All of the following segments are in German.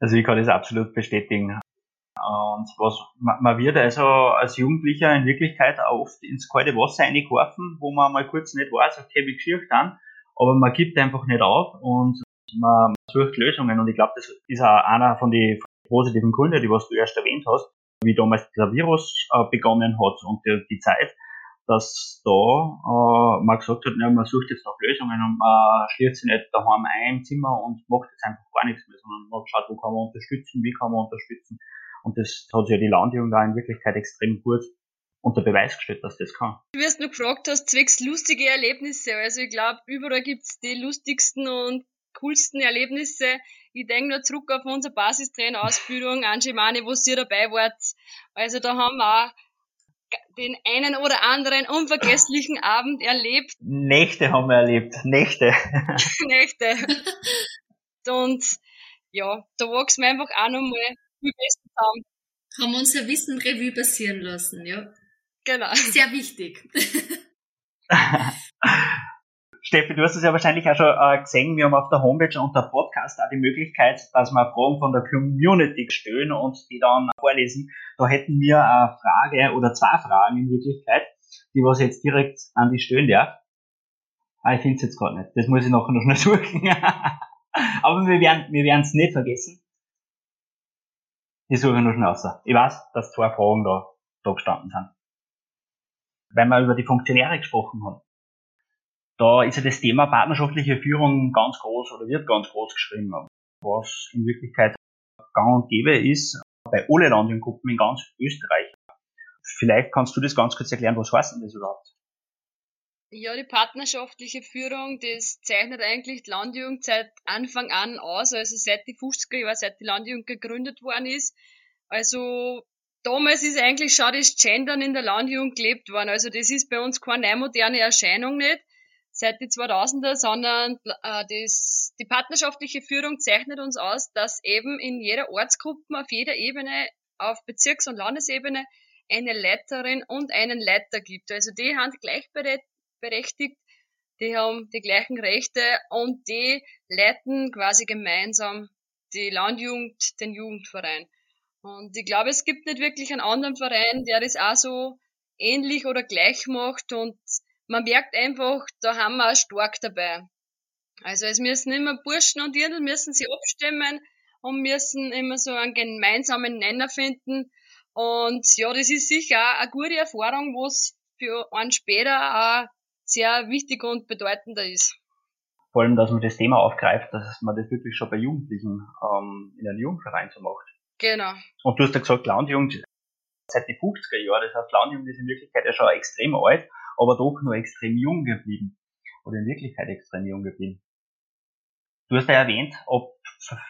Also ich kann das absolut bestätigen. Und was, man wird also als Jugendlicher in Wirklichkeit oft ins kalte Wasser reingeworfen, wo man mal kurz nicht weiß, okay, wie geschieht dann, aber man gibt einfach nicht auf und man sucht Lösungen und ich glaube, das ist auch einer von den positiven Gründen, die was du erst erwähnt hast, wie damals dieser Virus äh, begonnen hat und die Zeit, dass da äh, man gesagt hat, ja, man sucht jetzt nach Lösungen und man schließt sich nicht daheim ein im Zimmer und macht jetzt einfach gar nichts mehr, sondern man schaut, wo kann man unterstützen, wie kann man unterstützen. Und das hat sich ja die Landjugend da in Wirklichkeit extrem gut unter Beweis gestellt, dass das kann. Du wirst nur gefragt hast, zwecks lustige Erlebnisse. Also ich glaube, überall gibt's die lustigsten und coolsten Erlebnisse. Ich denke nur zurück auf unsere Basistrainerausbildung, Angemani, wo ihr dabei wart. Also da haben wir auch den einen oder anderen unvergesslichen Abend erlebt. Nächte haben wir erlebt. Nächte. Nächte. Und ja, da wachsen wir einfach auch nochmal viel besser zusammen. Haben unser Wissen Revue passieren lassen, ja. Genau. Sehr wichtig. Steffi, du hast es ja wahrscheinlich auch schon äh, gesehen, wir haben auf der Homepage und der Podcast auch die Möglichkeit, dass wir Fragen von der Community stellen und die dann vorlesen. Da hätten wir eine Frage oder zwei Fragen in Wirklichkeit, die was jetzt direkt an die stellen darf. Ah, ich finde es jetzt gerade nicht. Das muss ich nachher noch schnell suchen. Aber wir werden wir werden es nicht vergessen. Die suche ich noch schnell raus. Ich weiß, dass zwei Fragen da, da gestanden sind. Weil wir über die Funktionäre gesprochen haben da ist ja das Thema partnerschaftliche Führung ganz groß oder wird ganz groß geschrieben, was in Wirklichkeit gang und gäbe ist bei alle Landjungengruppen in ganz Österreich. Vielleicht kannst du das ganz kurz erklären, was heißt denn das überhaupt? Ja, die partnerschaftliche Führung, das zeichnet eigentlich die Landjugend seit Anfang an aus, also seit die 50er Jahre, seit die Landjugend gegründet worden ist. Also damals ist eigentlich schon das Gendern in der Landjugend gelebt worden. Also das ist bei uns keine moderne Erscheinung nicht seit die 2000er, sondern äh, das, die partnerschaftliche Führung zeichnet uns aus, dass eben in jeder Ortsgruppe auf jeder Ebene, auf Bezirks- und Landesebene, eine Leiterin und einen Leiter gibt. Also die haben gleichberechtigt, die haben die gleichen Rechte und die leiten quasi gemeinsam die Landjugend, den Jugendverein. Und ich glaube, es gibt nicht wirklich einen anderen Verein, der das auch so ähnlich oder gleich macht und man merkt einfach, da haben wir auch stark dabei. Also es müssen immer Burschen und Dirndl müssen sie abstimmen und müssen immer so einen gemeinsamen Nenner finden. Und ja, das ist sicher auch eine gute Erfahrung, was für einen später auch sehr wichtig und bedeutender ist. Vor allem, dass man das Thema aufgreift, dass man das wirklich schon bei Jugendlichen ähm, in einem Jugendverein so macht. Genau. Und du hast ja gesagt, Landjugend seit die 50er Jahren, das heißt, Landjugend ist in Wirklichkeit ja schon extrem alt aber doch nur extrem jung geblieben. Oder in Wirklichkeit extrem jung geblieben. Du hast ja erwähnt, ob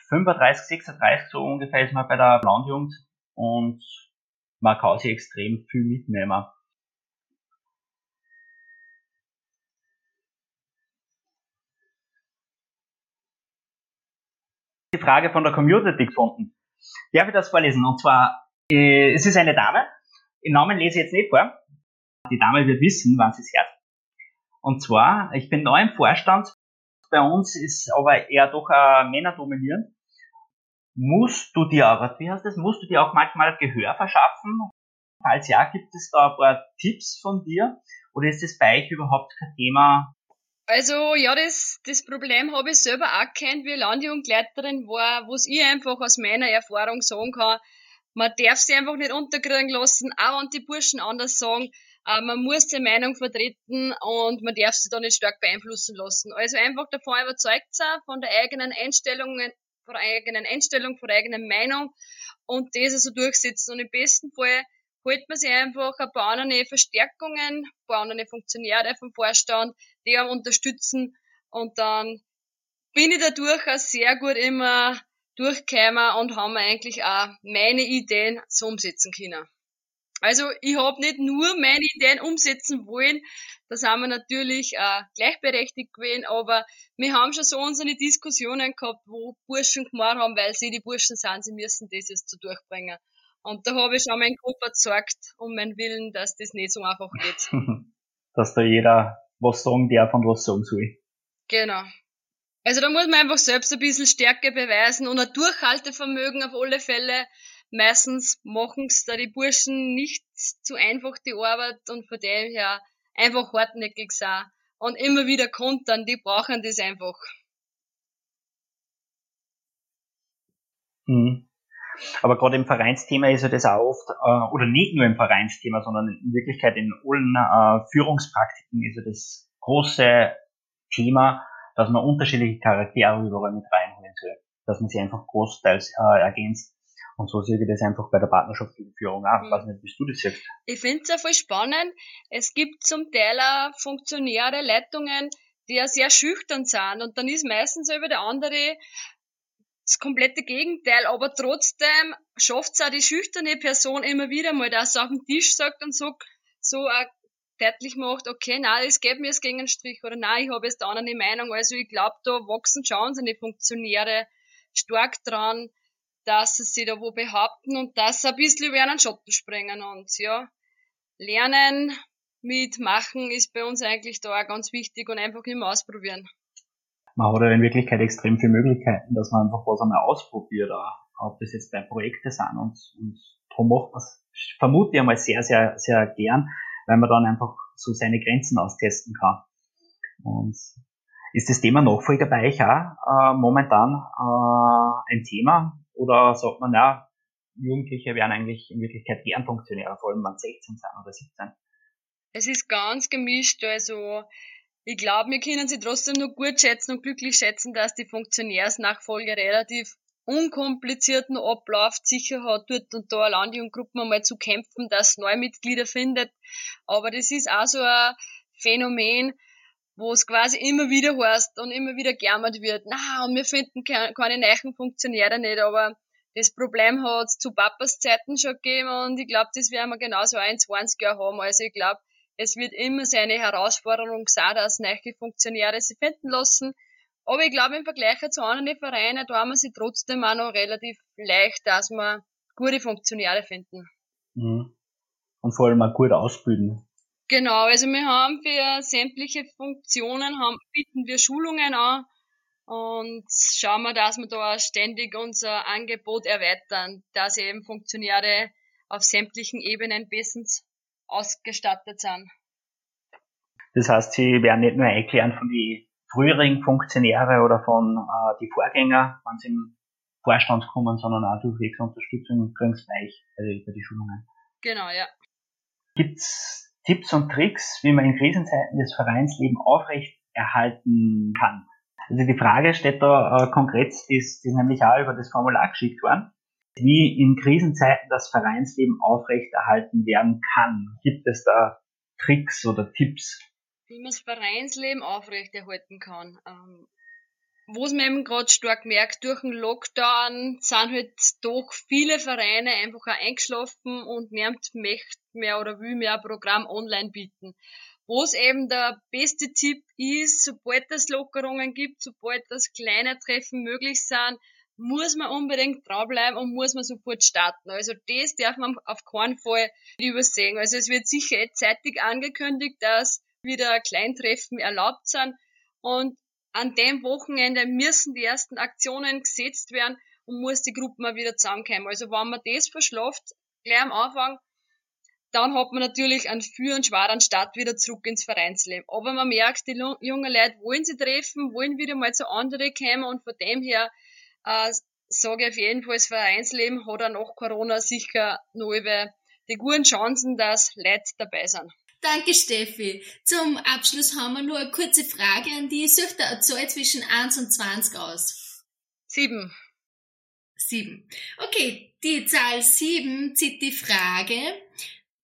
35, 36 so ungefähr ist man bei der Landjugend und man kann sich extrem viel mitnehmen. Die Frage von der Community gefunden. Darf ich das vorlesen? Und zwar, äh, es ist eine Dame. Den Namen lese ich jetzt nicht vor. Die Dame wird wissen, wann sie es hört. Und zwar, ich bin neu im Vorstand. Bei uns ist aber eher doch äh, Männer dominierend. Musst du dir aber, wie heißt das, musst du dir auch manchmal Gehör verschaffen? Falls ja, gibt es da ein paar Tipps von dir? Oder ist das bei euch überhaupt kein Thema? Also ja, das, das Problem habe ich selber auch kennt, wie Landjugendleiterin war, was ich einfach aus meiner Erfahrung sagen kann. Man darf sie einfach nicht unterkriegen lassen, auch wenn die Burschen anders sagen. Äh, man muss die Meinung vertreten und man darf sich da nicht stark beeinflussen lassen. Also einfach davon überzeugt sein, von der eigenen Einstellung, von der eigenen Einstellung, von der eigenen Meinung und das also durchsetzen. Und im besten Fall holt man sich einfach ein paar andere Verstärkungen, ein paar andere Funktionäre vom Vorstand, die einem unterstützen und dann bin ich dadurch auch sehr gut immer durchgekommen und haben eigentlich auch meine Ideen so umsetzen können. Also ich habe nicht nur meine Ideen umsetzen wollen, das haben wir natürlich äh, gleichberechtigt gewesen, aber wir haben schon so unsere Diskussionen gehabt, wo Burschen gemacht haben, weil sie die Burschen sind, sie müssen das jetzt so durchbringen. Und da habe ich schon meinen Kopf erzeugt und meinen Willen, dass das nicht so einfach geht. dass da jeder was sagen darf und was sagen soll. Genau. Also da muss man einfach selbst ein bisschen Stärke beweisen und ein Durchhaltevermögen auf alle Fälle. Meistens machen es da die Burschen nicht zu einfach die Arbeit und von dem her einfach hartnäckig sein und immer wieder kontern, die brauchen das einfach. Mhm. Aber gerade im Vereinsthema ist ja das auch oft, äh, oder nicht nur im Vereinsthema, sondern in Wirklichkeit in allen äh, Führungspraktiken ist ja das große Thema, dass man unterschiedliche Charaktere überall mit reinholen soll. Dass man sie einfach großteils äh, ergänzt. Und so sehe ich das einfach bei der partnerschaftlichen Führung auch. Ich weiß nicht, wie du das siehst. Ich finde es ja voll spannend. Es gibt zum Teil auch Funktionäre, Leitungen, die ja sehr schüchtern sind. Und dann ist meistens über der andere das komplette Gegenteil, aber trotzdem schafft es auch die schüchterne Person immer wieder mal, dass sie auf den Tisch sagt und so, so auch deutlich macht, okay, nein, es geht mir jetzt gegen den Strich oder nein, ich habe jetzt eine andere Meinung. Also ich glaube, da wachsen schon seine Funktionäre stark dran, dass sie sich da wo behaupten und dass sie ein bisschen über einen Schatten springen und ja, lernen, mitmachen ist bei uns eigentlich da auch ganz wichtig und einfach immer ausprobieren man hat ja in Wirklichkeit extrem viele Möglichkeiten, dass man einfach was einmal ausprobiert, auch, ob das jetzt bei Projekten sind und, und darum macht man es, vermute ich einmal sehr, sehr, sehr gern, weil man dann einfach so seine Grenzen austesten kann. Und ist das Thema Nachfolger bei euch auch äh, momentan äh, ein Thema? Oder sagt man, ja, Jugendliche werden eigentlich in Wirklichkeit gern Funktionäre, vor allem wenn 16 sind oder 17? Es ist ganz gemischt, also ich glaube, wir können sie trotzdem nur gut schätzen und glücklich schätzen, dass die Funktionärsnachfolge relativ unkomplizierten Ablauf sicher hat, dort und da allein und Gruppen einmal zu kämpfen, dass neue Mitglieder findet. Aber das ist auch so ein Phänomen, wo es quasi immer wieder heißt und immer wieder gejammert wird, na, und wir finden keine neuen Funktionäre nicht, aber das Problem hat es zu Papas Zeiten schon gegeben und ich glaube, das werden wir genauso ein 20 Jahre haben. Also ich glaube, es wird immer seine Herausforderung sein, dass neue Funktionäre sie finden lassen. Aber ich glaube, im Vergleich zu anderen Vereinen, da haben wir sie trotzdem auch noch relativ leicht, dass wir gute Funktionäre finden. Mhm. Und vor allem auch gut ausbilden. Genau, also wir haben für sämtliche Funktionen haben, bieten wir Schulungen an und schauen wir, dass wir da ständig unser Angebot erweitern, dass eben Funktionäre auf sämtlichen Ebenen bestens ausgestattet sind. Das heißt, sie werden nicht nur erklären von den früheren Funktionäre oder von äh, die Vorgänger, wenn sie im Vorstand kommen, sondern auch durchwegs Unterstützung kriegen sie euch bei, bei die Schulungen. Genau, ja. Gibt's Tipps und Tricks, wie man in Krisenzeiten das Vereinsleben aufrecht erhalten kann? Also die Frage steht da äh, konkret, ist, ist nämlich auch über das Formular geschickt worden wie in Krisenzeiten das Vereinsleben aufrechterhalten werden kann. Gibt es da Tricks oder Tipps? Wie man das Vereinsleben aufrechterhalten kann. Ähm, was man eben gerade stark merkt, durch den Lockdown sind halt doch viele Vereine einfach auch eingeschlafen und niemand möchte mehr oder will mehr ein Programm online bieten. Was eben der beste Tipp ist, sobald es Lockerungen gibt, sobald das kleine Treffen möglich sind, muss man unbedingt dranbleiben und muss man sofort starten. Also das darf man auf keinen Fall übersehen. Also es wird sicher zeitig angekündigt, dass wieder Kleintreffen erlaubt sind und an dem Wochenende müssen die ersten Aktionen gesetzt werden und muss die Gruppe mal wieder zusammenkommen. Also wenn man das verschlaft, gleich am Anfang, dann hat man natürlich einen für und schweren Start wieder zurück ins Vereinsleben. Aber man merkt, die jungen Leute wollen sie treffen, wollen wieder mal zu anderen kommen und von dem her äh, sage ich auf jeden Fall, das Vereinsleben hat auch nach Corona sicher über die guten Chancen, dass Leute dabei sind. Danke, Steffi. Zum Abschluss haben wir nur eine kurze Frage an die. Sucht eine Zahl zwischen 1 und 20 aus? Sieben. Sieben. Okay, die Zahl sieben zieht die Frage,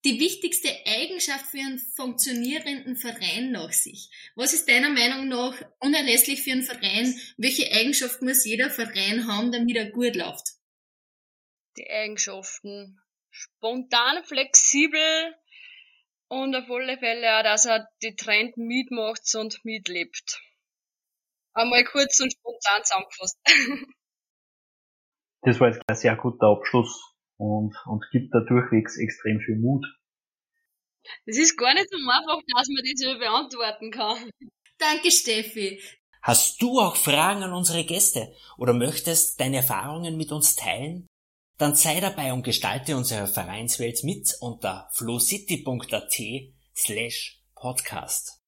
die wichtigste Eigenschaft für einen funktionierenden Verein nach sich? Was ist deiner Meinung nach unerlässlich für einen Verein? Welche Eigenschaft muss jeder Verein haben, damit er gut läuft? Die Eigenschaften. Spontan, flexibel und auf alle Fälle auch, dass er die Trend mitmacht und mitlebt. Einmal kurz und spontan zusammengefasst. Das war jetzt ein sehr guter Abschluss und, und gibt da durchwegs extrem viel Mut. Das ist gar nicht so einfach, dass man das so beantworten kann. Danke, Steffi. Hast du auch Fragen an unsere Gäste oder möchtest deine Erfahrungen mit uns teilen? Dann sei dabei und gestalte unsere Vereinswelt mit unter flowcity.at slash podcast.